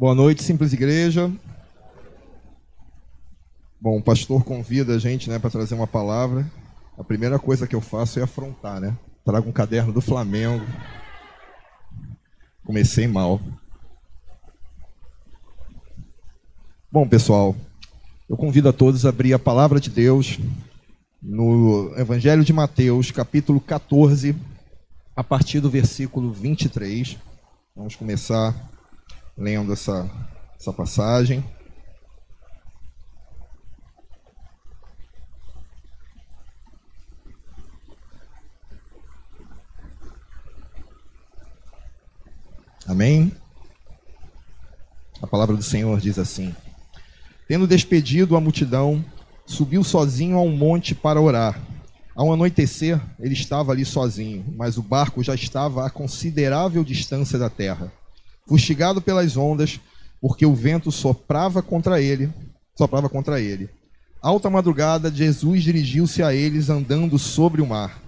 Boa noite, Simples Igreja. Bom, o pastor convida a gente né, para trazer uma palavra. A primeira coisa que eu faço é afrontar, né? Trago um caderno do Flamengo. Comecei mal. Bom, pessoal, eu convido a todos a abrir a palavra de Deus no Evangelho de Mateus, capítulo 14, a partir do versículo 23. Vamos começar lendo essa, essa passagem. Amém? A palavra do Senhor diz assim: Tendo despedido a multidão, subiu sozinho a um monte para orar. Ao anoitecer, ele estava ali sozinho, mas o barco já estava a considerável distância da terra. Fustigado pelas ondas, porque o vento soprava contra ele, soprava contra ele. Alta madrugada, Jesus dirigiu-se a eles andando sobre o mar.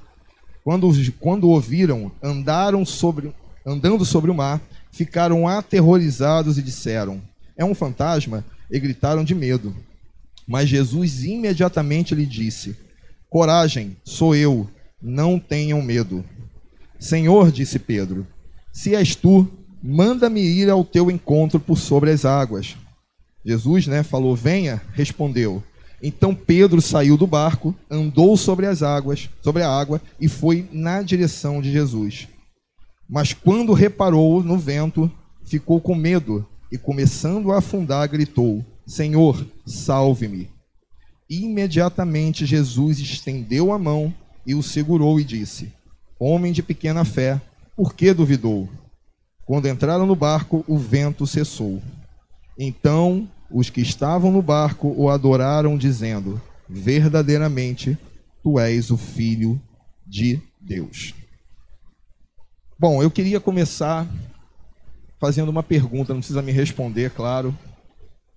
Quando, quando ouviram, andaram sobre, andando sobre o mar, ficaram aterrorizados e disseram: É um fantasma? e gritaram de medo. Mas Jesus imediatamente lhe disse: Coragem, sou eu, não tenham medo. Senhor, disse Pedro, se és tu, manda-me ir ao teu encontro por sobre as águas. Jesus, né, falou: Venha, respondeu. Então Pedro saiu do barco, andou sobre as águas, sobre a água e foi na direção de Jesus. Mas quando reparou no vento, ficou com medo e, começando a afundar, gritou: Senhor, salve-me. Imediatamente Jesus estendeu a mão e o segurou e disse: Homem de pequena fé, por que duvidou? Quando entraram no barco, o vento cessou. Então os que estavam no barco o adoraram, dizendo: Verdadeiramente, tu és o Filho de Deus. Bom, eu queria começar fazendo uma pergunta, não precisa me responder, claro,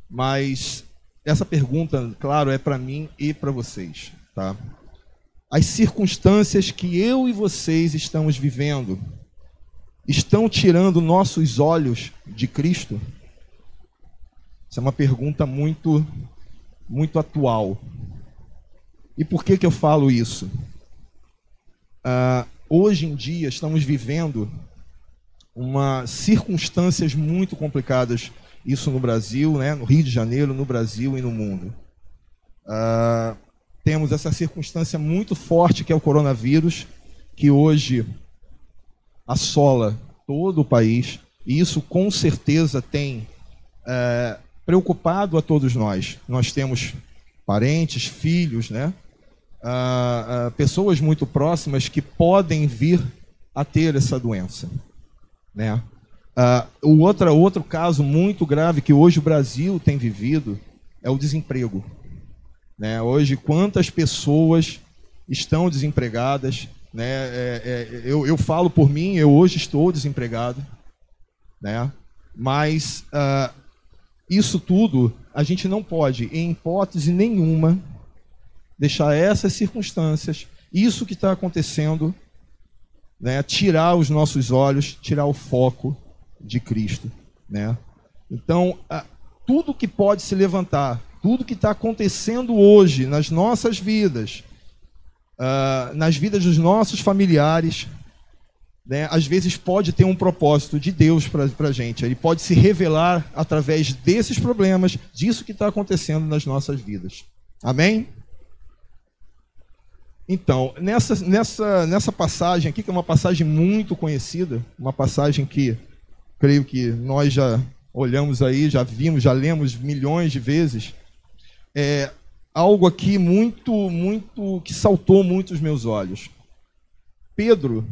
mas essa pergunta, claro, é para mim e para vocês, tá? As circunstâncias que eu e vocês estamos vivendo estão tirando nossos olhos de Cristo? Essa é uma pergunta muito muito atual. E por que que eu falo isso? Uh, hoje em dia estamos vivendo uma circunstâncias muito complicadas isso no Brasil, né, no Rio de Janeiro, no Brasil e no mundo. Uh, temos essa circunstância muito forte que é o coronavírus, que hoje assola todo o país, e isso com certeza tem uh, preocupado a todos nós. Nós temos parentes, filhos, né? Uh, pessoas muito próximas que podem vir a ter essa doença. Né? Uh, o outro, outro caso muito grave que hoje o Brasil tem vivido é o desemprego. Né? Hoje, quantas pessoas estão desempregadas? Né? É, é, eu, eu falo por mim, eu hoje estou desempregado. Né? Mas uh, isso tudo a gente não pode, em hipótese nenhuma, deixar essas circunstâncias, isso que está acontecendo, né, tirar os nossos olhos, tirar o foco de Cristo. Né? Então, tudo que pode se levantar, tudo que está acontecendo hoje nas nossas vidas, uh, nas vidas dos nossos familiares, né, às vezes pode ter um propósito de Deus para a gente. Ele pode se revelar através desses problemas, disso que está acontecendo nas nossas vidas. Amém? Então, nessa, nessa, nessa passagem aqui, que é uma passagem muito conhecida, uma passagem que creio que nós já olhamos aí, já vimos, já lemos milhões de vezes, é algo aqui muito, muito, que saltou muito os meus olhos. Pedro,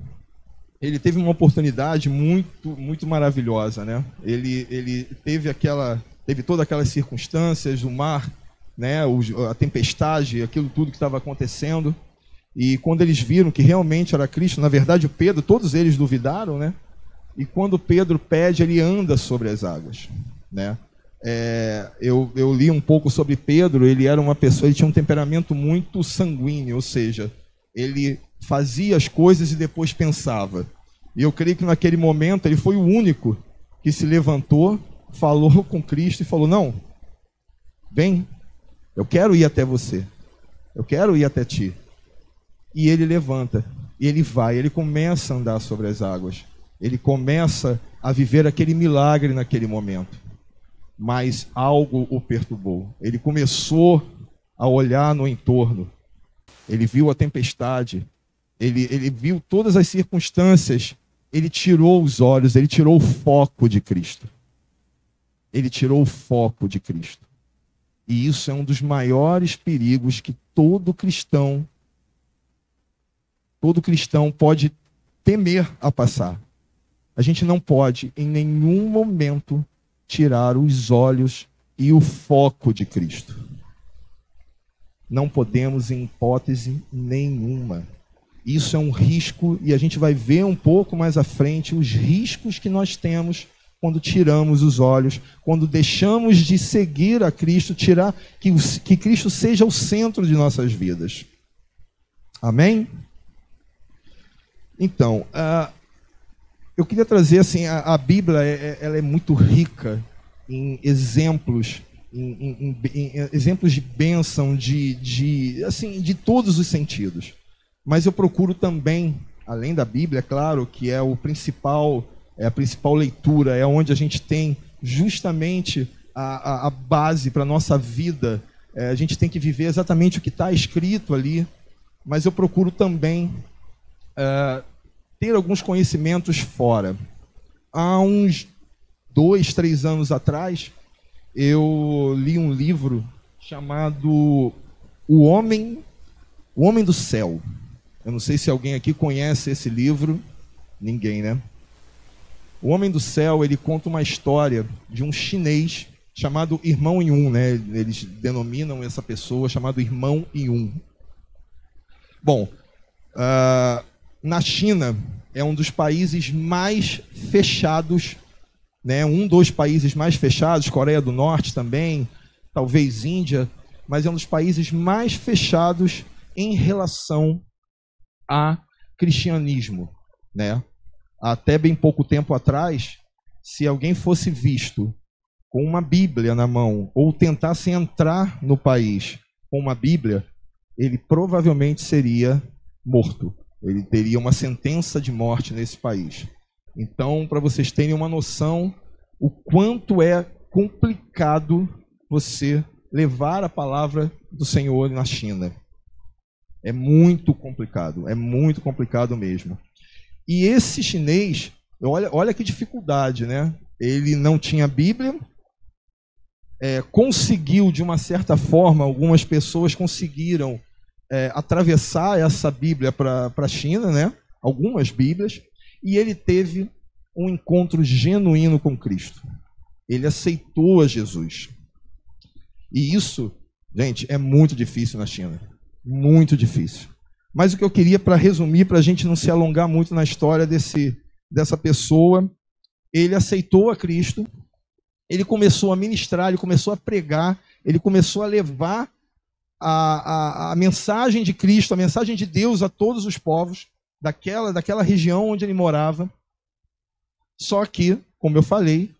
ele teve uma oportunidade muito, muito maravilhosa, né? Ele, ele teve aquela, teve todas aquelas circunstâncias, o mar, né? a tempestade, aquilo tudo que estava acontecendo. E quando eles viram que realmente era Cristo, na verdade o Pedro, todos eles duvidaram, né? E quando Pedro pede, ele anda sobre as águas, né? É, eu, eu li um pouco sobre Pedro, ele era uma pessoa, ele tinha um temperamento muito sanguíneo, ou seja, ele fazia as coisas e depois pensava. E eu creio que naquele momento ele foi o único que se levantou, falou com Cristo e falou: Não, vem, eu quero ir até você, eu quero ir até ti. E ele levanta, e ele vai, ele começa a andar sobre as águas, ele começa a viver aquele milagre naquele momento. Mas algo o perturbou. Ele começou a olhar no entorno, ele viu a tempestade, ele, ele viu todas as circunstâncias, ele tirou os olhos, ele tirou o foco de Cristo. Ele tirou o foco de Cristo. E isso é um dos maiores perigos que todo cristão, todo cristão pode temer a passar. A gente não pode, em nenhum momento, tirar os olhos e o foco de Cristo. Não podemos, em hipótese nenhuma. Isso é um risco, e a gente vai ver um pouco mais à frente os riscos que nós temos quando tiramos os olhos, quando deixamos de seguir a Cristo, tirar que, que Cristo seja o centro de nossas vidas. Amém? Então, uh, eu queria trazer assim, a, a Bíblia é, é, ela é muito rica em exemplos em, em, em, exemplos de bênção, de, de, assim, de todos os sentidos. Mas eu procuro também, além da Bíblia, é claro, que é o principal, é a principal leitura, é onde a gente tem justamente a, a, a base para a nossa vida. É, a gente tem que viver exatamente o que está escrito ali, mas eu procuro também é, ter alguns conhecimentos fora. Há uns dois, três anos atrás, eu li um livro chamado O Homem, o Homem do Céu. Eu não sei se alguém aqui conhece esse livro. Ninguém, né? O Homem do Céu, ele conta uma história de um chinês chamado Irmão Yun, né? Eles denominam essa pessoa chamado Irmão Yun. Bom, uh, na China é um dos países mais fechados né? Um dos países mais fechados, Coreia do Norte também, talvez Índia, mas é um dos países mais fechados em relação a cristianismo, né? Até bem pouco tempo atrás, se alguém fosse visto com uma Bíblia na mão ou tentasse entrar no país com uma Bíblia, ele provavelmente seria morto. Ele teria uma sentença de morte nesse país. Então, para vocês terem uma noção, o quanto é complicado você levar a palavra do Senhor na China. É muito complicado, é muito complicado mesmo. E esse chinês, olha, olha que dificuldade, né? Ele não tinha Bíblia, é, conseguiu, de uma certa forma, algumas pessoas conseguiram é, atravessar essa Bíblia para a China, né? Algumas Bíblias, e ele teve um encontro genuíno com Cristo. Ele aceitou a Jesus. E isso, gente, é muito difícil na China. Muito difícil. Mas o que eu queria, para resumir, para a gente não se alongar muito na história desse, dessa pessoa, ele aceitou a Cristo, ele começou a ministrar, ele começou a pregar, ele começou a levar a, a, a mensagem de Cristo, a mensagem de Deus a todos os povos daquela, daquela região onde ele morava. Só que, como eu falei,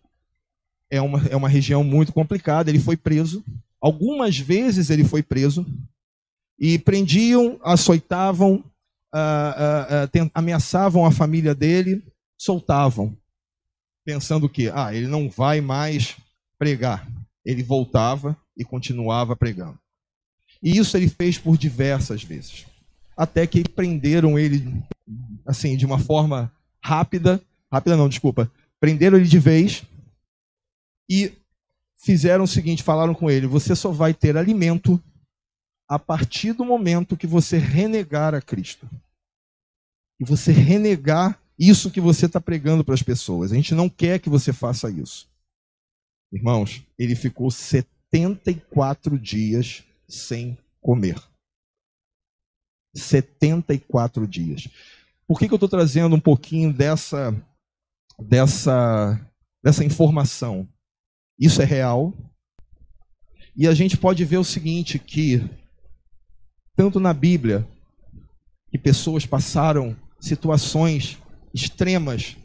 é uma, é uma região muito complicada. Ele foi preso. Algumas vezes ele foi preso. E prendiam, açoitavam, uh, uh, uh, ameaçavam a família dele, soltavam. Pensando que, ah, ele não vai mais pregar. Ele voltava e continuava pregando. E isso ele fez por diversas vezes. Até que prenderam ele, assim, de uma forma rápida Rápida não, desculpa. Prenderam ele de vez e fizeram o seguinte: falaram com ele, você só vai ter alimento a partir do momento que você renegar a Cristo. E você renegar isso que você está pregando para as pessoas. A gente não quer que você faça isso. Irmãos, ele ficou 74 dias sem comer. 74 dias. Por que, que eu estou trazendo um pouquinho dessa dessa, dessa informação. Isso é real. E a gente pode ver o seguinte, que tanto na Bíblia, que pessoas passaram situações extremas,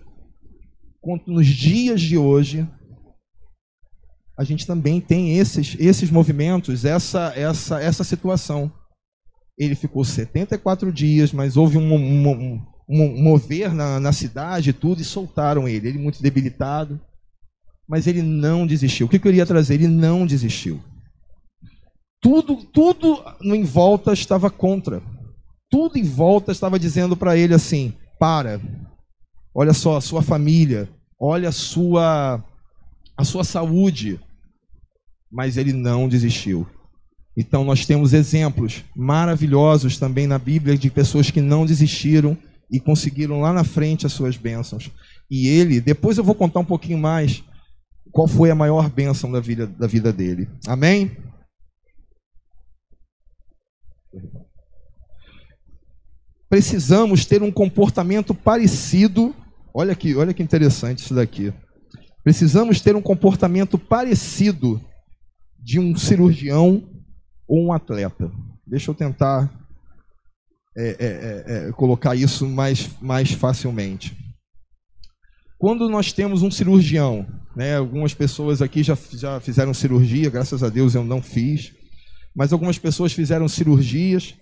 quanto nos dias de hoje, a gente também tem esses, esses movimentos, essa, essa, essa situação. Ele ficou 74 dias, mas houve um, um, um, mover na, na cidade e tudo, e soltaram ele. Ele muito debilitado, mas ele não desistiu. O que eu queria trazer? Ele não desistiu. Tudo, tudo em volta estava contra. Tudo em volta estava dizendo para ele assim: para, olha só, a sua família, olha a sua, a sua saúde, mas ele não desistiu. Então nós temos exemplos maravilhosos também na Bíblia de pessoas que não desistiram e conseguiram lá na frente as suas bênçãos. E ele, depois eu vou contar um pouquinho mais qual foi a maior bênção da vida, da vida dele. Amém? Precisamos ter um comportamento parecido. Olha aqui, olha que interessante isso daqui. Precisamos ter um comportamento parecido de um cirurgião ou um atleta. Deixa eu tentar é, é, é, é, colocar isso mais, mais facilmente. Quando nós temos um cirurgião, né, algumas pessoas aqui já, já fizeram cirurgia, graças a Deus eu não fiz, mas algumas pessoas fizeram cirurgias.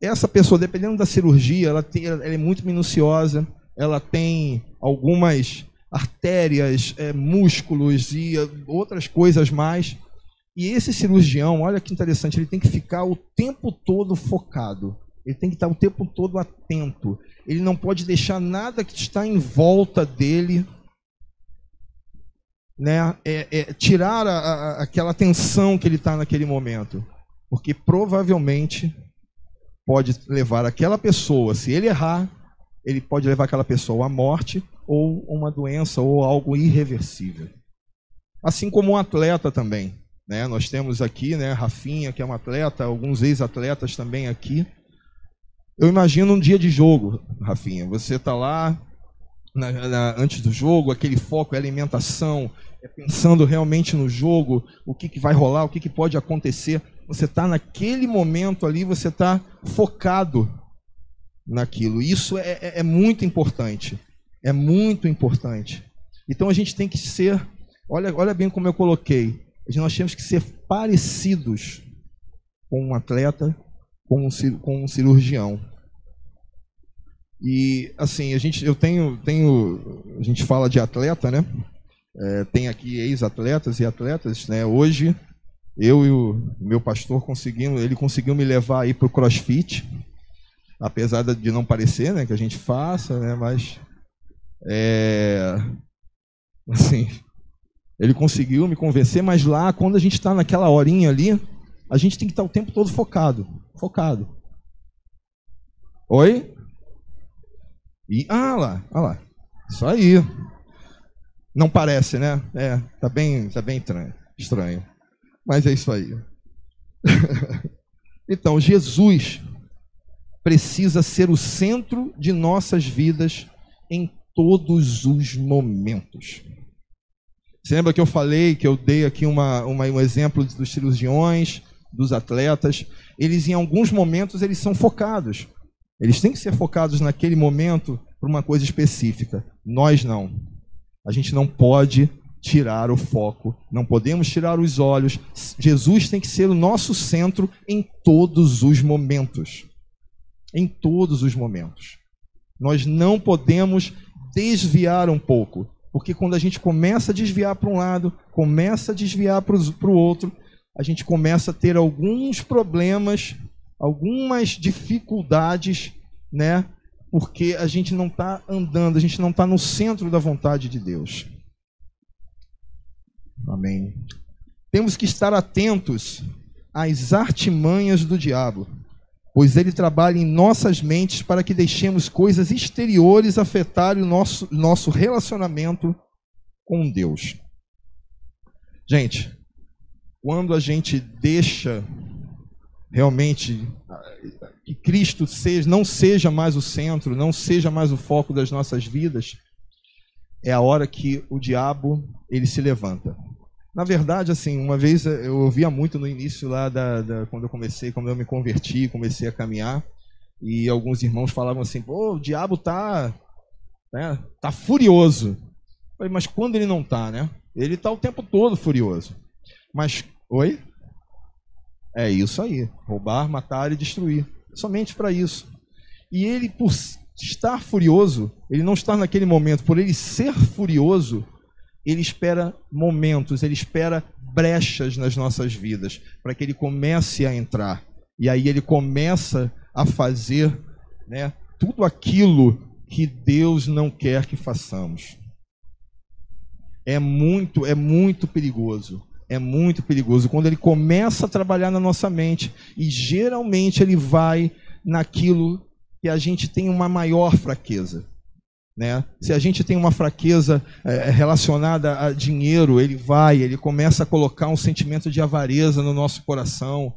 Essa pessoa, dependendo da cirurgia, ela, tem, ela é muito minuciosa, ela tem algumas artérias, é, músculos e outras coisas mais e esse cirurgião, olha que interessante, ele tem que ficar o tempo todo focado. Ele tem que estar o tempo todo atento. Ele não pode deixar nada que está em volta dele né, é, é, tirar a, a, aquela atenção que ele está naquele momento. Porque provavelmente pode levar aquela pessoa, se ele errar, ele pode levar aquela pessoa à morte ou uma doença ou algo irreversível. Assim como um atleta também. Né? Nós temos aqui, né, Rafinha, que é um atleta, alguns ex-atletas também aqui. Eu imagino um dia de jogo, Rafinha. Você está lá na, na, antes do jogo, aquele foco é alimentação, é pensando realmente no jogo, o que, que vai rolar, o que, que pode acontecer. Você está naquele momento ali, você está focado naquilo. Isso é, é, é muito importante. É muito importante. Então a gente tem que ser. Olha, olha bem como eu coloquei nós temos que ser parecidos com um atleta, com um, com um cirurgião. E assim, a gente, eu tenho, tenho, a gente fala de atleta, né? É, tem aqui ex-atletas e atletas, né? Hoje eu e o meu pastor conseguimos, ele conseguiu me levar aí para o CrossFit, apesar de não parecer, né, que a gente faça, né? Mas é, assim, ele conseguiu me convencer, mas lá, quando a gente está naquela horinha ali, a gente tem que estar tá o tempo todo focado. Focado. Oi? E, ah lá, ah lá. Isso aí. Não parece, né? É, tá bem, tá bem estranho. estranho. Mas é isso aí. então, Jesus precisa ser o centro de nossas vidas em todos os momentos. Você lembra que eu falei, que eu dei aqui uma, uma, um exemplo dos cirurgiões, dos atletas? Eles, em alguns momentos, eles são focados. Eles têm que ser focados naquele momento para uma coisa específica. Nós não. A gente não pode tirar o foco, não podemos tirar os olhos. Jesus tem que ser o nosso centro em todos os momentos. Em todos os momentos. Nós não podemos desviar um pouco. Porque quando a gente começa a desviar para um lado, começa a desviar para o outro, a gente começa a ter alguns problemas, algumas dificuldades, né? Porque a gente não está andando, a gente não está no centro da vontade de Deus. Amém. Temos que estar atentos às artimanhas do diabo pois ele trabalha em nossas mentes para que deixemos coisas exteriores afetarem o nosso, nosso relacionamento com Deus. Gente, quando a gente deixa realmente que Cristo seja, não seja mais o centro, não seja mais o foco das nossas vidas, é a hora que o diabo ele se levanta. Na verdade, assim, uma vez eu ouvia muito no início lá da, da, quando eu comecei, quando eu me converti, comecei a caminhar, e alguns irmãos falavam assim: "Pô, o diabo tá, né, tá furioso". Eu falei, mas quando ele não tá, né? Ele tá o tempo todo furioso. Mas, oi? É isso aí. Roubar, matar e destruir. Somente para isso. E ele, por estar furioso, ele não está naquele momento, por ele ser furioso, ele espera momentos, ele espera brechas nas nossas vidas, para que ele comece a entrar. E aí ele começa a fazer né, tudo aquilo que Deus não quer que façamos. É muito, é muito perigoso. É muito perigoso quando ele começa a trabalhar na nossa mente e geralmente ele vai naquilo que a gente tem uma maior fraqueza. Né? Se a gente tem uma fraqueza é, relacionada a dinheiro, ele vai, ele começa a colocar um sentimento de avareza no nosso coração.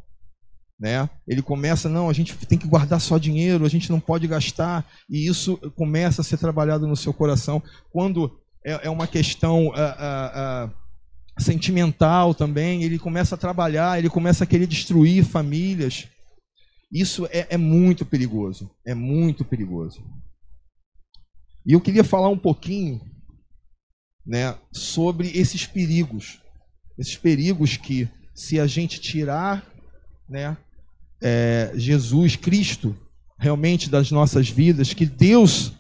Né? Ele começa, não, a gente tem que guardar só dinheiro, a gente não pode gastar, e isso começa a ser trabalhado no seu coração. Quando é, é uma questão sentimental também, ele começa a trabalhar, ele começa a querer destruir famílias. Isso é, é muito perigoso. É muito perigoso. E eu queria falar um pouquinho né, sobre esses perigos. Esses perigos que, se a gente tirar né, é, Jesus, Cristo, realmente das nossas vidas, que Deus,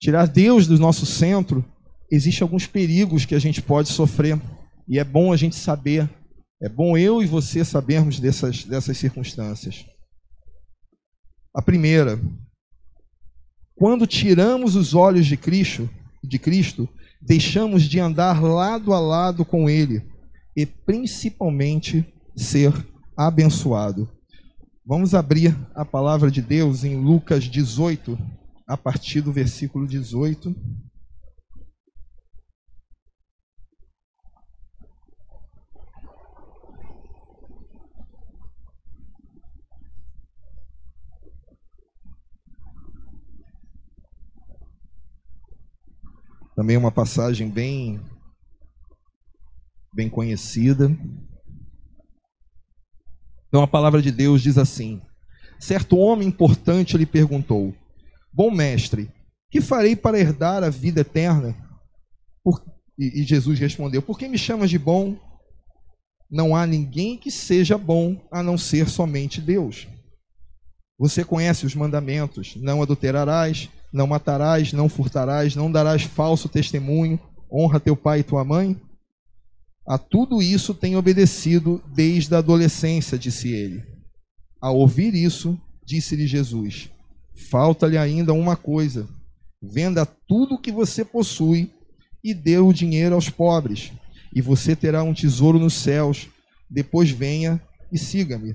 tirar Deus do nosso centro, existem alguns perigos que a gente pode sofrer. E é bom a gente saber, é bom eu e você sabermos dessas, dessas circunstâncias. A primeira, quando tiramos os olhos de Cristo, de Cristo, deixamos de andar lado a lado com Ele e principalmente ser abençoado. Vamos abrir a palavra de Deus em Lucas 18, a partir do versículo 18. Também uma passagem bem bem conhecida. Então a palavra de Deus diz assim: Certo homem importante lhe perguntou: Bom mestre, que farei para herdar a vida eterna? Por... E, Jesus respondeu: Por que me chamas de bom? Não há ninguém que seja bom a não ser somente Deus. Você conhece os mandamentos: não adulterarás, não matarás, não furtarás, não darás falso testemunho, honra teu pai e tua mãe? A tudo isso tem obedecido desde a adolescência, disse ele. Ao ouvir isso, disse-lhe Jesus: Falta-lhe ainda uma coisa. Venda tudo o que você possui e dê o dinheiro aos pobres, e você terá um tesouro nos céus. Depois venha e siga-me.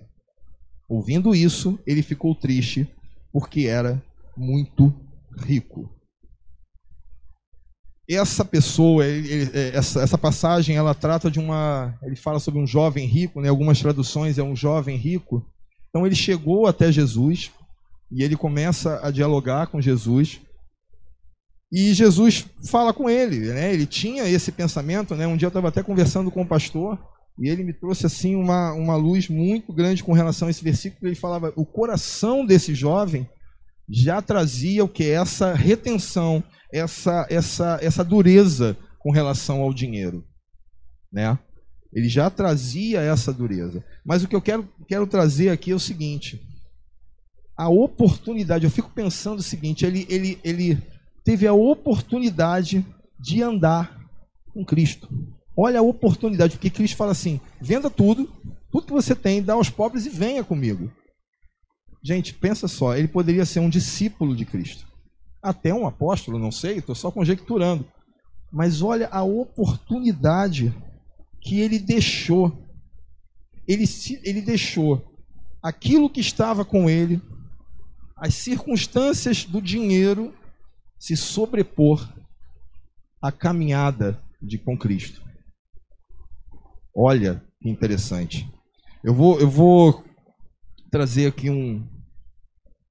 Ouvindo isso, ele ficou triste, porque era muito rico. Essa pessoa, ele, é, essa, essa passagem, ela trata de uma. Ele fala sobre um jovem rico, né? algumas traduções é um jovem rico. Então ele chegou até Jesus e ele começa a dialogar com Jesus. E Jesus fala com ele, né? Ele tinha esse pensamento, né? Um dia eu estava até conversando com o pastor e ele me trouxe assim uma, uma luz muito grande com relação a esse versículo. Ele falava: o coração desse jovem já trazia o que essa retenção, essa essa essa dureza com relação ao dinheiro, né? Ele já trazia essa dureza. Mas o que eu quero quero trazer aqui é o seguinte: a oportunidade. Eu fico pensando o seguinte: ele ele ele teve a oportunidade de andar com Cristo. Olha a oportunidade, porque Cristo fala assim: venda tudo, tudo que você tem, dá aos pobres e venha comigo. Gente, pensa só, ele poderia ser um discípulo de Cristo. Até um apóstolo, não sei, estou só conjecturando. Mas olha a oportunidade que ele deixou. Ele, ele deixou aquilo que estava com ele, as circunstâncias do dinheiro, se sobrepor à caminhada de com Cristo. Olha que interessante. Eu vou, eu vou trazer aqui um,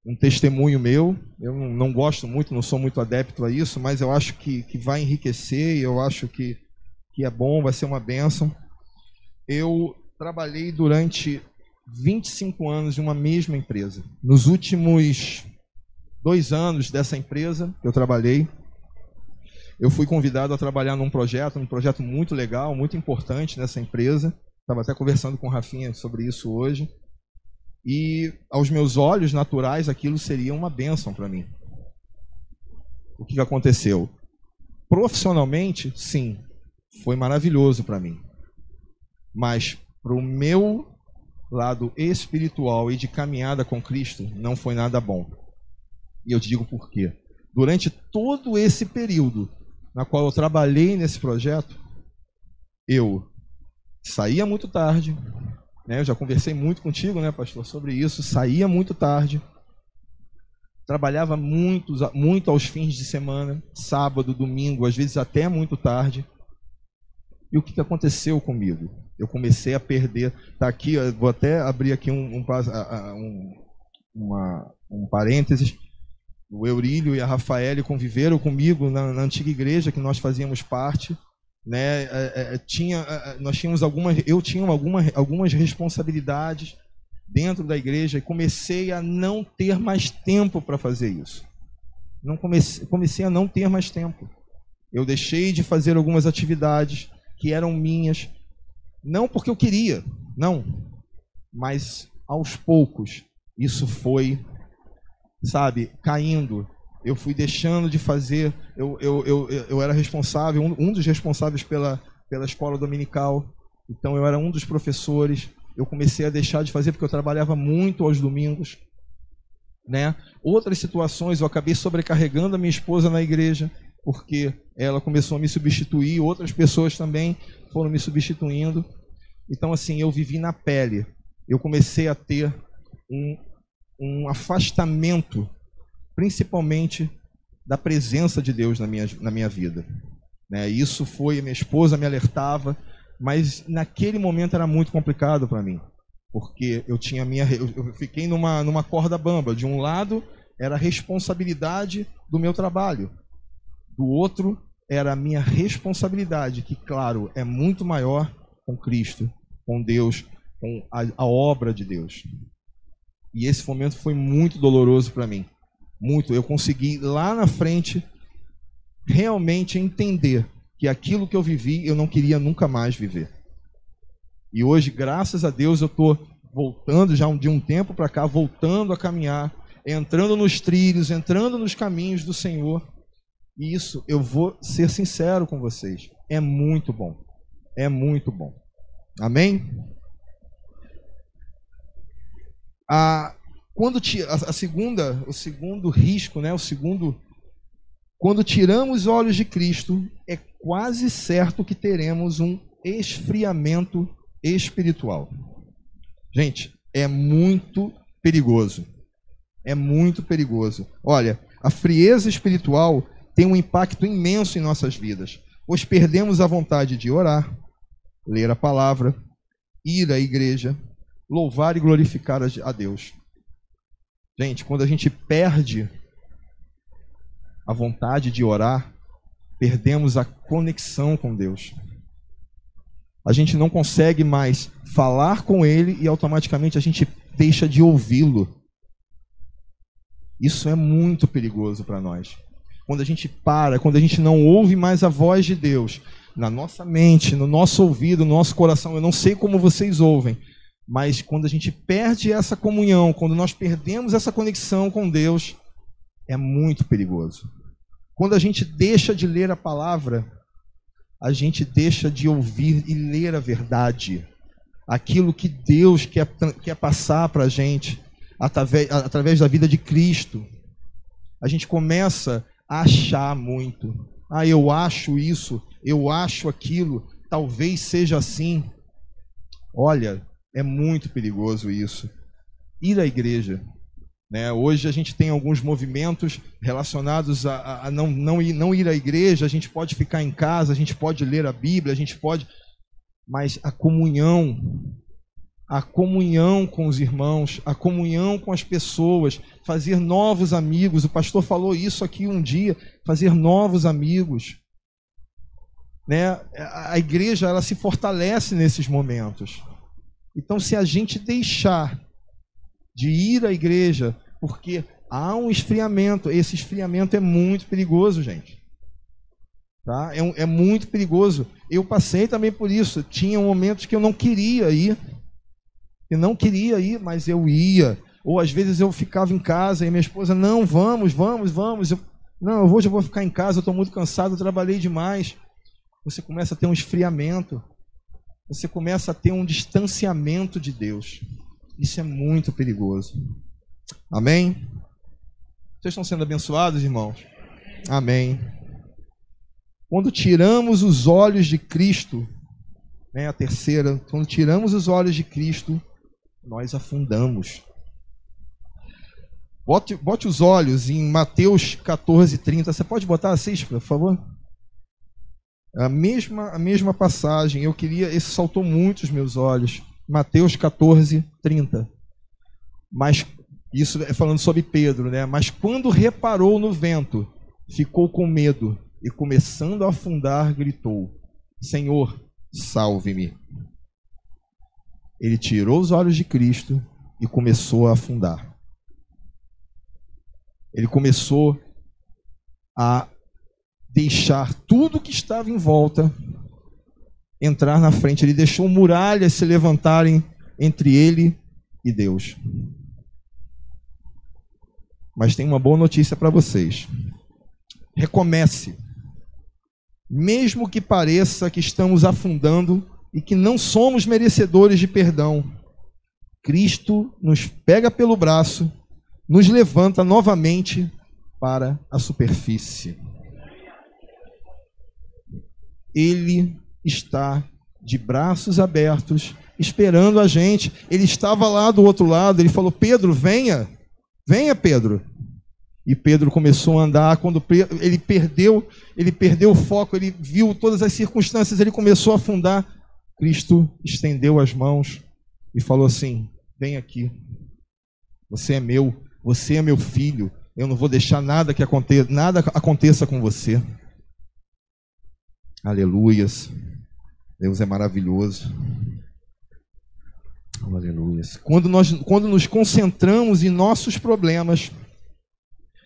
um testemunho meu. Eu não gosto muito, não sou muito adepto a isso, mas eu acho que, que vai enriquecer e eu acho que, que é bom, vai ser uma bênção. Eu trabalhei durante 25 anos em uma mesma empresa. Nos últimos dois anos dessa empresa que eu trabalhei, eu fui convidado a trabalhar num projeto, um projeto muito legal, muito importante nessa empresa. Estava até conversando com o Rafinha sobre isso hoje. E aos meus olhos naturais, aquilo seria uma bênção para mim. O que aconteceu? Profissionalmente, sim, foi maravilhoso para mim. Mas para o meu lado espiritual e de caminhada com Cristo, não foi nada bom. E eu te digo por quê. Durante todo esse período na qual eu trabalhei nesse projeto, eu saía muito tarde, né? Eu já conversei muito contigo, né, pastor, sobre isso. Saía muito tarde, trabalhava muito, muito aos fins de semana, sábado, domingo, às vezes até muito tarde. E o que aconteceu comigo? Eu comecei a perder. Tá aqui, vou até abrir aqui um, um, um, uma, um parênteses. O Eurílio e a Rafael conviveram comigo na, na antiga igreja que nós fazíamos parte né? É, é, tinha, nós tínhamos algumas, eu tinha alguma, algumas responsabilidades dentro da igreja e comecei a não ter mais tempo para fazer isso. Não comecei, comecei a não ter mais tempo. Eu deixei de fazer algumas atividades que eram minhas, não porque eu queria, não, mas aos poucos isso foi, sabe, caindo eu fui deixando de fazer, eu, eu, eu, eu era responsável, um, um dos responsáveis pela, pela escola dominical, então eu era um dos professores, eu comecei a deixar de fazer porque eu trabalhava muito aos domingos, né? Outras situações eu acabei sobrecarregando a minha esposa na igreja, porque ela começou a me substituir, outras pessoas também foram me substituindo. Então assim, eu vivi na pele. Eu comecei a ter um, um afastamento principalmente da presença de Deus na minha, na minha vida. Né? Isso foi, minha esposa me alertava, mas naquele momento era muito complicado para mim, porque eu tinha minha, eu fiquei numa, numa corda bamba. De um lado era a responsabilidade do meu trabalho, do outro era a minha responsabilidade, que claro é muito maior com Cristo, com Deus, com a, a obra de Deus. E esse momento foi muito doloroso para mim muito. Eu consegui lá na frente realmente entender que aquilo que eu vivi eu não queria nunca mais viver. E hoje, graças a Deus, eu estou voltando já de um tempo para cá, voltando a caminhar, entrando nos trilhos, entrando nos caminhos do Senhor. E isso, eu vou ser sincero com vocês, é muito bom. É muito bom. Amém? A, quando a segunda, o segundo risco, né, o segundo quando tiramos os olhos de Cristo, é quase certo que teremos um esfriamento espiritual. Gente, é muito perigoso. É muito perigoso. Olha, a frieza espiritual tem um impacto imenso em nossas vidas, pois perdemos a vontade de orar, ler a palavra, ir à igreja, louvar e glorificar a Deus. Gente, quando a gente perde a vontade de orar, perdemos a conexão com Deus. A gente não consegue mais falar com Ele e automaticamente a gente deixa de ouvi-lo. Isso é muito perigoso para nós. Quando a gente para, quando a gente não ouve mais a voz de Deus, na nossa mente, no nosso ouvido, no nosso coração, eu não sei como vocês ouvem, mas quando a gente perde essa comunhão, quando nós perdemos essa conexão com Deus, é muito perigoso. Quando a gente deixa de ler a palavra, a gente deixa de ouvir e ler a verdade. Aquilo que Deus quer, quer passar para a gente através, através da vida de Cristo. A gente começa a achar muito. Ah, eu acho isso, eu acho aquilo, talvez seja assim. Olha, é muito perigoso isso. Ir à igreja. Né? Hoje a gente tem alguns movimentos relacionados a, a, não, não, ir, não ir à igreja, a gente pode ficar em casa, a gente pode ler a Bíblia, a gente pode. Mas a comunhão, a comunhão com os irmãos, a comunhão com as pessoas, fazer novos amigos. O pastor falou isso aqui um dia, fazer novos amigos. Né? A igreja ela se fortalece nesses momentos. Então, se a gente deixar de ir à igreja, porque há um esfriamento, esse esfriamento é muito perigoso, gente. Tá? É, é muito perigoso. Eu passei também por isso. Tinha momentos que eu não queria ir. Eu não queria ir, mas eu ia. Ou às vezes eu ficava em casa e minha esposa, não, vamos, vamos, vamos. Eu, não, hoje eu vou ficar em casa, eu estou muito cansado, eu trabalhei demais. Você começa a ter um esfriamento. Você começa a ter um distanciamento de Deus. Isso é muito perigoso. Amém? Vocês estão sendo abençoados, irmãos? Amém. Quando tiramos os olhos de Cristo, né, a terceira, quando tiramos os olhos de Cristo, nós afundamos. Bote, bote os olhos em Mateus 14, 30. Você pode botar assim, por favor? A mesma, a mesma passagem. Eu queria. Esse saltou muito os meus olhos. Mateus 14, 30. Mas, isso é falando sobre Pedro, né? Mas quando reparou no vento, ficou com medo e, começando a afundar, gritou: Senhor, salve-me. Ele tirou os olhos de Cristo e começou a afundar. Ele começou a deixar tudo que estava em volta entrar na frente. Ele deixou muralhas se levantarem entre ele e Deus. Mas tem uma boa notícia para vocês. Recomece mesmo que pareça que estamos afundando e que não somos merecedores de perdão, Cristo nos pega pelo braço, nos levanta novamente para a superfície. Ele está de braços abertos, esperando a gente. Ele estava lá do outro lado, ele falou: Pedro, venha, venha, Pedro. E Pedro começou a andar, quando ele perdeu, ele perdeu o foco, ele viu todas as circunstâncias, ele começou a afundar. Cristo estendeu as mãos e falou assim: "Vem aqui. Você é meu, você é meu filho. Eu não vou deixar nada que aconteça, nada aconteça com você." Aleluias. Deus é maravilhoso. Aleluias. Quando nós quando nos concentramos em nossos problemas,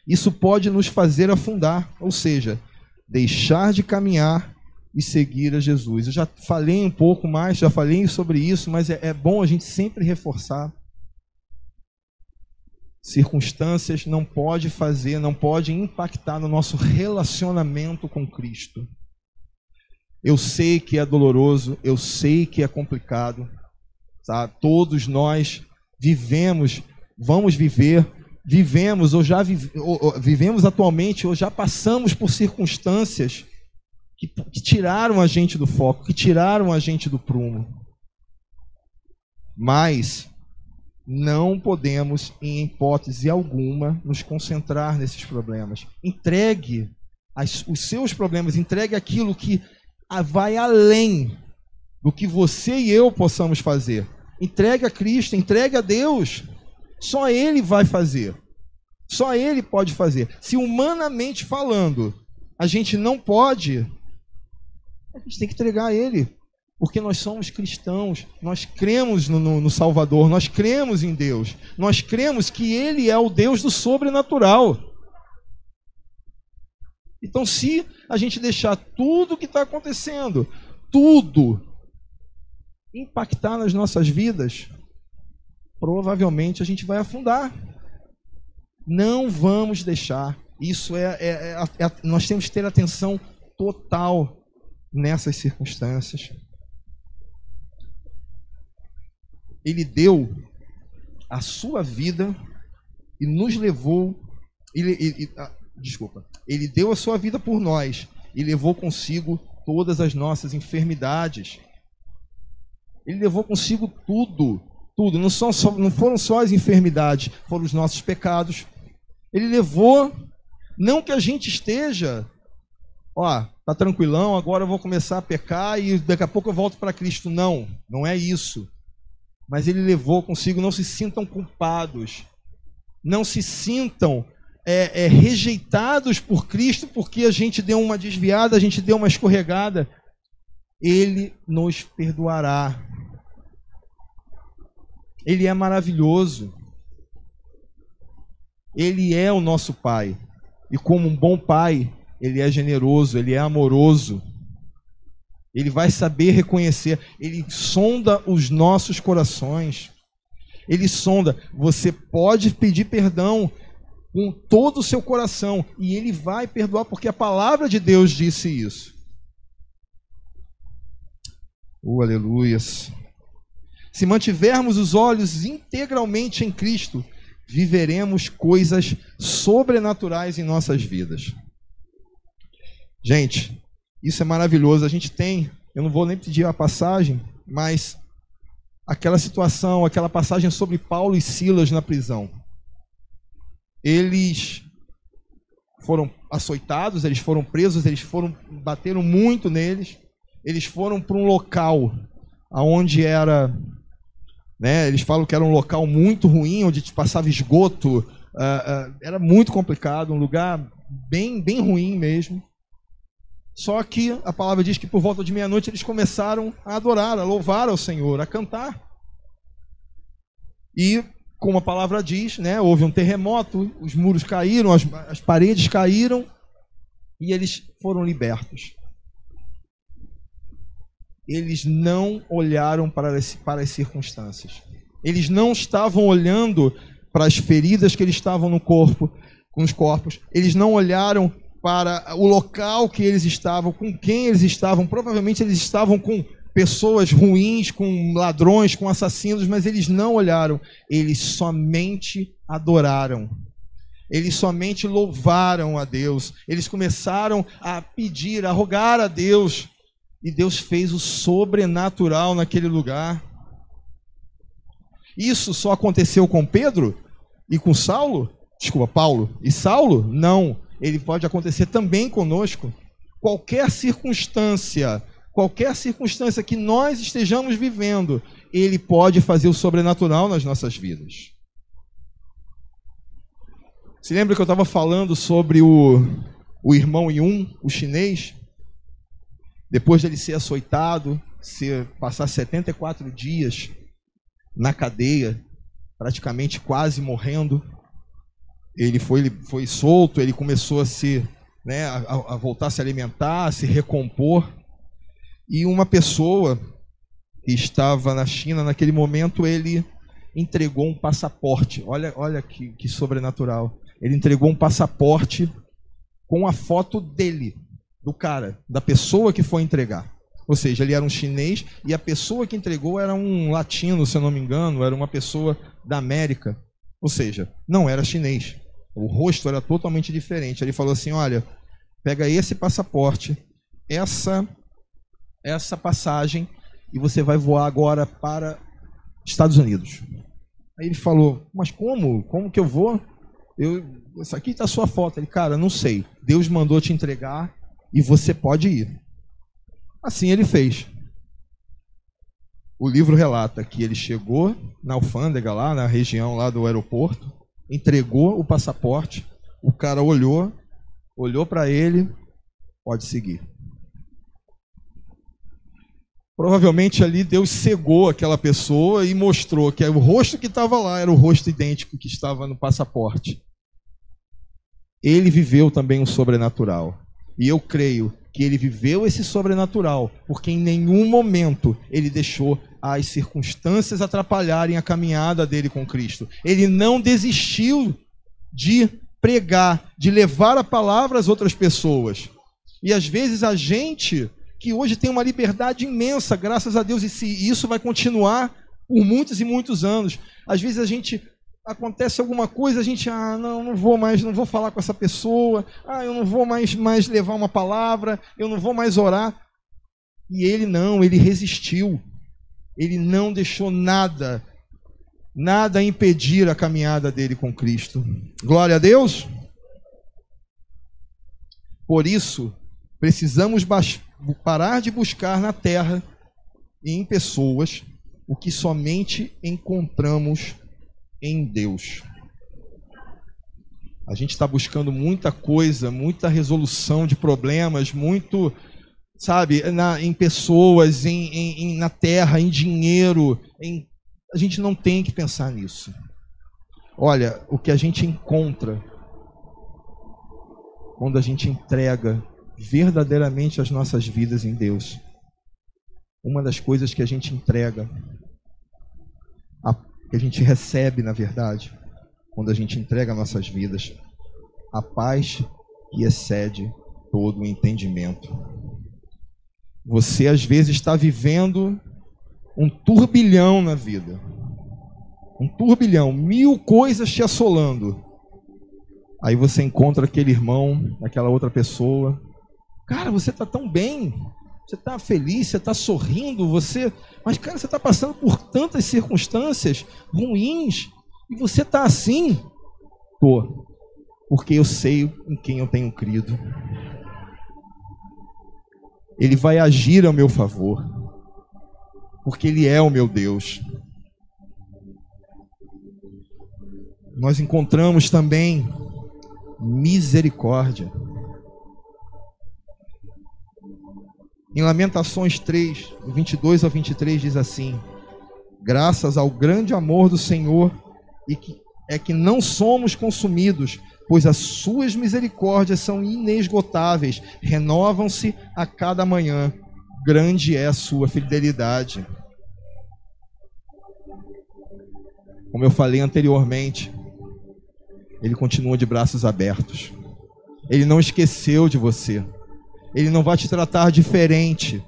isso pode nos fazer afundar, ou seja, deixar de caminhar e seguir a Jesus. Eu já falei um pouco mais, já falei sobre isso, mas é, é bom a gente sempre reforçar. Circunstâncias não pode fazer, não pode impactar no nosso relacionamento com Cristo. Eu sei que é doloroso, eu sei que é complicado, tá? Todos nós vivemos, vamos viver vivemos ou já vive, ou, ou, vivemos atualmente ou já passamos por circunstâncias que, que tiraram a gente do foco, que tiraram a gente do prumo. Mas não podemos, em hipótese alguma, nos concentrar nesses problemas. Entregue as, os seus problemas, entregue aquilo que vai além do que você e eu possamos fazer. Entregue a Cristo, entregue a Deus. Só Ele vai fazer. Só Ele pode fazer. Se humanamente falando, a gente não pode, a gente tem que entregar a Ele. Porque nós somos cristãos, nós cremos no, no, no, Salvador, nós cremos em Deus, nós cremos que Ele é o Deus do sobrenatural. Então, se a gente deixar tudo que está acontecendo, tudo, impactar nas nossas vidas, provavelmente a gente vai afundar. Não vamos deixar. Isso é, é, é, é, nós temos que ter atenção total nessas circunstâncias. Ele deu a sua vida e nos levou. Ele, ele, desculpa. Ele deu a sua vida por nós e levou consigo todas as nossas enfermidades. Ele levou consigo tudo tudo. Não, só, não foram só as enfermidades, foram os nossos pecados. Ele levou, não que a gente esteja, ó, tá tranquilão, agora eu vou começar a pecar e daqui a pouco eu volto para Cristo. Não, não é isso. Mas ele levou consigo, não se sintam culpados, não se sintam é, é, rejeitados por Cristo porque a gente deu uma desviada, a gente deu uma escorregada. Ele nos perdoará. Ele é maravilhoso. Ele é o nosso Pai. E como um bom pai, ele é generoso, ele é amoroso. Ele vai saber reconhecer, ele sonda os nossos corações. Ele sonda, você pode pedir perdão com todo o seu coração e ele vai perdoar porque a palavra de Deus disse isso. Oh, aleluias. Se mantivermos os olhos integralmente em Cristo, viveremos coisas sobrenaturais em nossas vidas. Gente, isso é maravilhoso. A gente tem, eu não vou nem pedir a passagem, mas aquela situação, aquela passagem sobre Paulo e Silas na prisão. Eles foram açoitados, eles foram presos, eles foram bateram muito neles. Eles foram para um local aonde era né? Eles falam que era um local muito ruim, onde te passava esgoto. Uh, uh, era muito complicado, um lugar bem, bem ruim mesmo. Só que a palavra diz que por volta de meia-noite eles começaram a adorar, a louvar ao Senhor, a cantar. E, como a palavra diz, né, houve um terremoto, os muros caíram, as, as paredes caíram e eles foram libertos eles não olharam para para as circunstâncias. Eles não estavam olhando para as feridas que eles estavam no corpo, com os corpos. Eles não olharam para o local que eles estavam, com quem eles estavam. Provavelmente eles estavam com pessoas ruins, com ladrões, com assassinos, mas eles não olharam. Eles somente adoraram. Eles somente louvaram a Deus. Eles começaram a pedir, a rogar a Deus e Deus fez o sobrenatural naquele lugar. Isso só aconteceu com Pedro e com Saulo? Desculpa, Paulo e Saulo? Não. Ele pode acontecer também conosco. Qualquer circunstância, qualquer circunstância que nós estejamos vivendo, ele pode fazer o sobrenatural nas nossas vidas. Se lembra que eu estava falando sobre o, o irmão Yun, o chinês? Depois dele ser açoitado, ser, passar 74 dias na cadeia, praticamente quase morrendo, ele foi, foi solto, ele começou a se né, a, a voltar a se alimentar, a se recompor. E uma pessoa que estava na China naquele momento, ele entregou um passaporte. Olha, olha que, que sobrenatural. Ele entregou um passaporte com a foto dele do cara, da pessoa que foi entregar. Ou seja, ele era um chinês e a pessoa que entregou era um latino, se eu não me engano, era uma pessoa da América. Ou seja, não era chinês. O rosto era totalmente diferente. Ele falou assim: olha, pega esse passaporte, essa essa passagem e você vai voar agora para Estados Unidos. Aí ele falou: mas como? Como que eu vou? Eu, isso aqui está a sua foto. Ele, cara, não sei. Deus mandou te entregar e você pode ir. Assim ele fez. O livro relata que ele chegou na alfândega lá, na região lá do aeroporto, entregou o passaporte, o cara olhou, olhou para ele, pode seguir. Provavelmente ali Deus cegou aquela pessoa e mostrou que o rosto que estava lá era o rosto idêntico que estava no passaporte. Ele viveu também o sobrenatural. E eu creio que ele viveu esse sobrenatural, porque em nenhum momento ele deixou as circunstâncias atrapalharem a caminhada dele com Cristo. Ele não desistiu de pregar, de levar a palavra às outras pessoas. E às vezes a gente, que hoje tem uma liberdade imensa, graças a Deus, e se isso vai continuar por muitos e muitos anos, às vezes a gente acontece alguma coisa, a gente, ah, não, não vou mais, não vou falar com essa pessoa, ah, eu não vou mais, mais levar uma palavra, eu não vou mais orar. E ele não, ele resistiu. Ele não deixou nada, nada impedir a caminhada dele com Cristo. Glória a Deus. Por isso, precisamos parar de buscar na terra e em pessoas o que somente encontramos em Deus. A gente está buscando muita coisa, muita resolução de problemas, muito, sabe, na, em pessoas, em, em, na terra, em dinheiro. Em... A gente não tem que pensar nisso. Olha, o que a gente encontra quando a gente entrega verdadeiramente as nossas vidas em Deus. Uma das coisas que a gente entrega, a, que a gente recebe, na verdade, quando a gente entrega nossas vidas, a paz que excede todo o entendimento. Você às vezes está vivendo um turbilhão na vida. Um turbilhão, mil coisas te assolando. Aí você encontra aquele irmão, aquela outra pessoa. Cara, você está tão bem. Você está feliz, você está sorrindo, você. Mas, cara, você está passando por tantas circunstâncias ruins e você está assim. Tô. Porque eu sei em quem eu tenho crido. Ele vai agir a meu favor. Porque Ele é o meu Deus. Nós encontramos também misericórdia. Em Lamentações 3, 22 ao 23 diz assim: Graças ao grande amor do Senhor e que é que não somos consumidos, pois as suas misericórdias são inesgotáveis, renovam-se a cada manhã. Grande é a sua fidelidade. Como eu falei anteriormente, ele continua de braços abertos. Ele não esqueceu de você. Ele não vai te tratar diferente.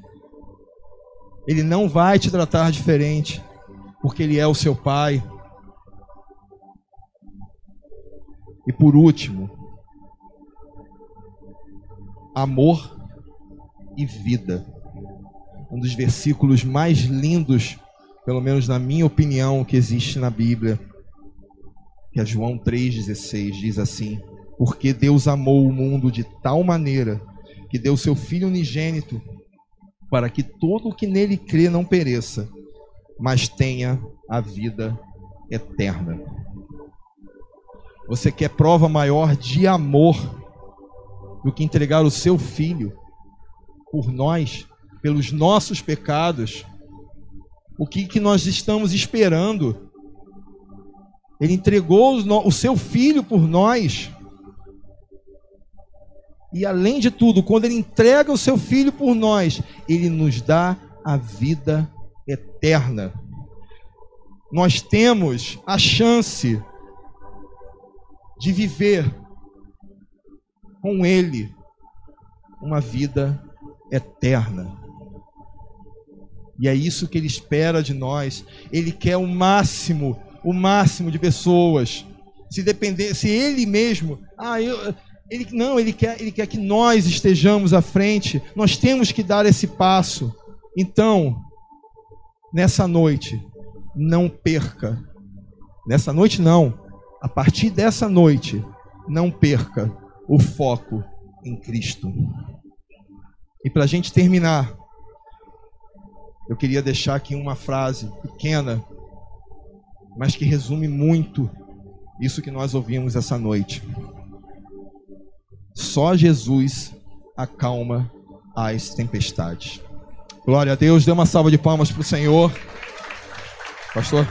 Ele não vai te tratar diferente, porque ele é o seu pai. E por último, amor e vida. Um dos versículos mais lindos, pelo menos na minha opinião, que existe na Bíblia que é João 3,16, diz assim: Porque Deus amou o mundo de tal maneira que deu seu Filho unigênito para que todo o que nele crê não pereça, mas tenha a vida eterna. Você quer prova maior de amor do que entregar o seu filho por nós, pelos nossos pecados? O que, que nós estamos esperando? Ele entregou o seu filho por nós. E além de tudo, quando ele entrega o seu filho por nós, ele nos dá a vida eterna. Nós temos a chance de viver com ele uma vida eterna. E é isso que ele espera de nós. Ele quer o máximo o máximo de pessoas. Se depender, se ele mesmo, ah, eu, ele não, ele quer, ele quer que nós estejamos à frente. Nós temos que dar esse passo. Então, nessa noite, não perca. Nessa noite não. A partir dessa noite, não perca o foco em Cristo. E para a gente terminar, eu queria deixar aqui uma frase pequena mas que resume muito isso que nós ouvimos essa noite. Só Jesus acalma as tempestades. Glória a Deus, dê uma salva de palmas para o Senhor. Pastor.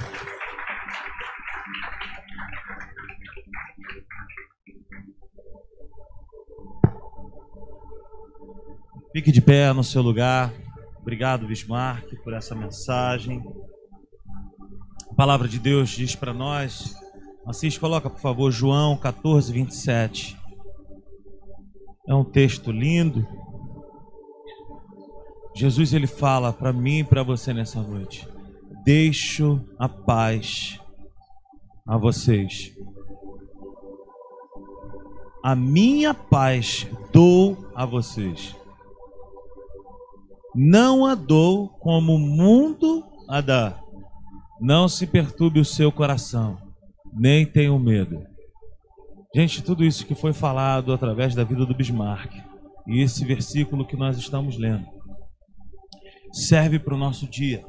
Fique de pé no seu lugar. Obrigado, Bismarck, por essa mensagem palavra de Deus diz para nós. Assis, coloca por favor João 14, 27. É um texto lindo. Jesus ele fala para mim e para você nessa noite: Deixo a paz a vocês. A minha paz dou a vocês. Não a dou como o mundo a dá. Não se perturbe o seu coração, nem tenha medo. Gente, tudo isso que foi falado através da vida do Bismarck e esse versículo que nós estamos lendo serve para o nosso dia,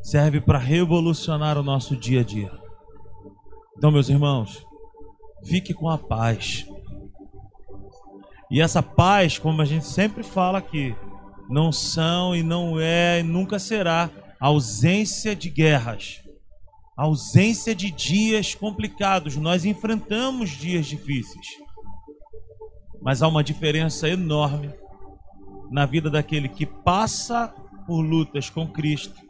serve para revolucionar o nosso dia a dia. Então, meus irmãos, fique com a paz. E essa paz, como a gente sempre fala aqui, não são e não é e nunca será ausência de guerras, ausência de dias complicados. Nós enfrentamos dias difíceis. Mas há uma diferença enorme na vida daquele que passa por lutas com Cristo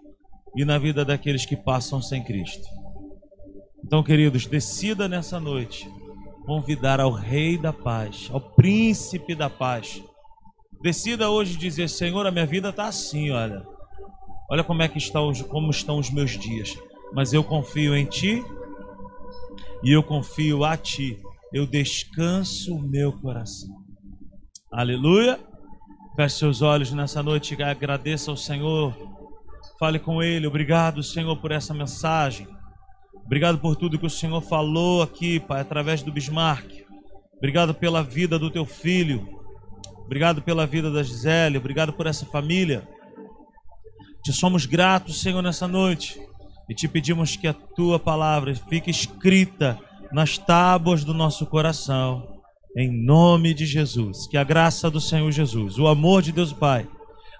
e na vida daqueles que passam sem Cristo. Então, queridos, decida nessa noite convidar ao Rei da Paz, ao Príncipe da Paz. Decida hoje dizer: Senhor, a minha vida está assim, olha. Olha como é que estão, como estão os meus dias. Mas eu confio em Ti e eu confio a Ti. Eu descanso o meu coração. Aleluia. Feche seus olhos nessa noite e agradeça ao Senhor. Fale com Ele. Obrigado, Senhor, por essa mensagem. Obrigado por tudo que o Senhor falou aqui, Pai, através do Bismarck. Obrigado pela vida do teu filho. Obrigado pela vida da Gisele. Obrigado por essa família. Te somos gratos, Senhor, nessa noite. E te pedimos que a tua palavra fique escrita nas tábuas do nosso coração em nome de Jesus. Que a graça do Senhor Jesus, o amor de Deus Pai,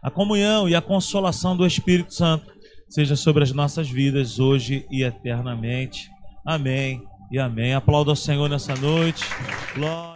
a comunhão e a consolação do Espírito Santo seja sobre as nossas vidas hoje e eternamente. Amém e amém. Aplauda o Senhor nessa noite. Glória.